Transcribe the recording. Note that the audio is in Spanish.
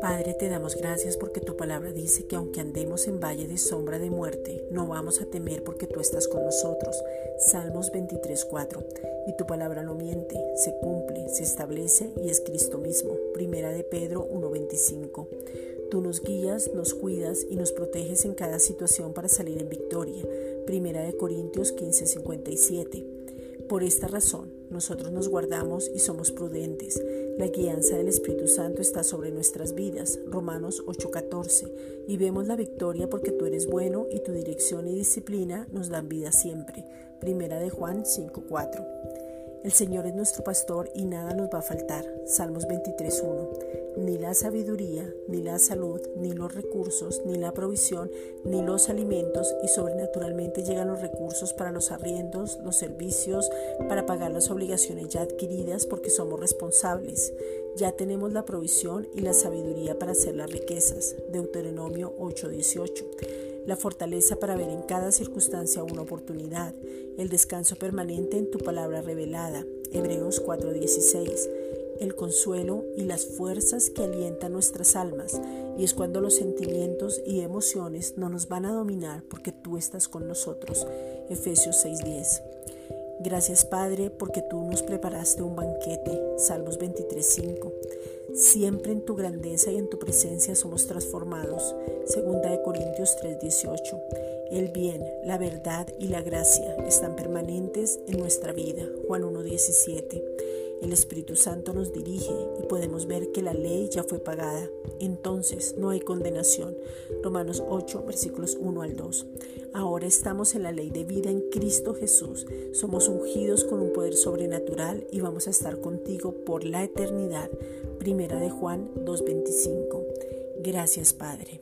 Padre, te damos gracias porque tu palabra dice que aunque andemos en valle de sombra de muerte, no vamos a temer porque tú estás con nosotros. Salmos 23:4. Y tu palabra no miente, se cumple, se establece y es Cristo mismo. Primera de Pedro 1:25. Tú nos guías, nos cuidas y nos proteges en cada situación para salir en victoria. Primera de Corintios 15:57. Por esta razón, nosotros nos guardamos y somos prudentes. La guianza del Espíritu Santo está sobre nuestras vidas, Romanos 8:14, y vemos la victoria porque tú eres bueno y tu dirección y disciplina nos dan vida siempre, Primera de Juan 5:4. El Señor es nuestro pastor y nada nos va a faltar. Salmos 23.1. Ni la sabiduría, ni la salud, ni los recursos, ni la provisión, ni los alimentos y sobrenaturalmente llegan los recursos para los arriendos, los servicios, para pagar las obligaciones ya adquiridas porque somos responsables. Ya tenemos la provisión y la sabiduría para hacer las riquezas. Deuteronomio 8:18 la fortaleza para ver en cada circunstancia una oportunidad, el descanso permanente en tu palabra revelada, Hebreos 4:16, el consuelo y las fuerzas que alientan nuestras almas, y es cuando los sentimientos y emociones no nos van a dominar porque tú estás con nosotros, Efesios 6:10. Gracias Padre porque tú nos preparaste un banquete, Salmos 23:5. Siempre en tu grandeza y en tu presencia somos transformados. Segunda de Corintios 3:18. El bien, la verdad y la gracia están permanentes en nuestra vida. Juan 1:17. El Espíritu Santo nos dirige y podemos ver que la ley ya fue pagada. Entonces no hay condenación. Romanos 8, versículos 1 al 2. Ahora estamos en la ley de vida en Cristo Jesús. Somos ungidos con un poder sobrenatural y vamos a estar contigo por la eternidad. Primera de Juan 2.25. Gracias Padre.